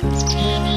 Stay